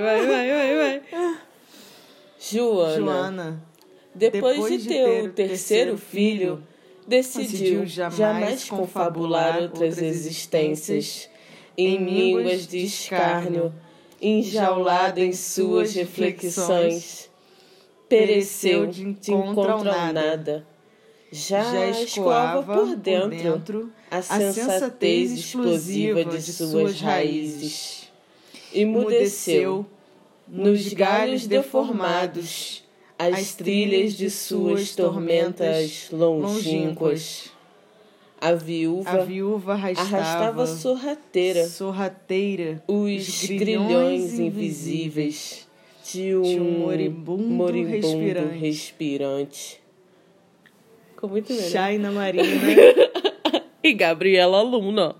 Vai, vai, vai, vai. Joana, Joana, depois, depois de ter ter o terceiro terceiro filho, decidiu jamais jamais confabular outras existências em línguas de escárnio, enjaulada em suas reflexões, pereceu de encontro ao nada. Já, já escoava escoava por dentro a sensatez explosiva de suas raízes. Emudeceu nos galhos deformados as trilhas de suas tormentas longínquas. A viúva, a viúva arrastava arrastava, sorrateira sorrateira os grilhões invisíveis de um, de um moribundo moribundo respirante. respirante. Ficou muito melhor. Chai na Marina. E Gabriela Luna.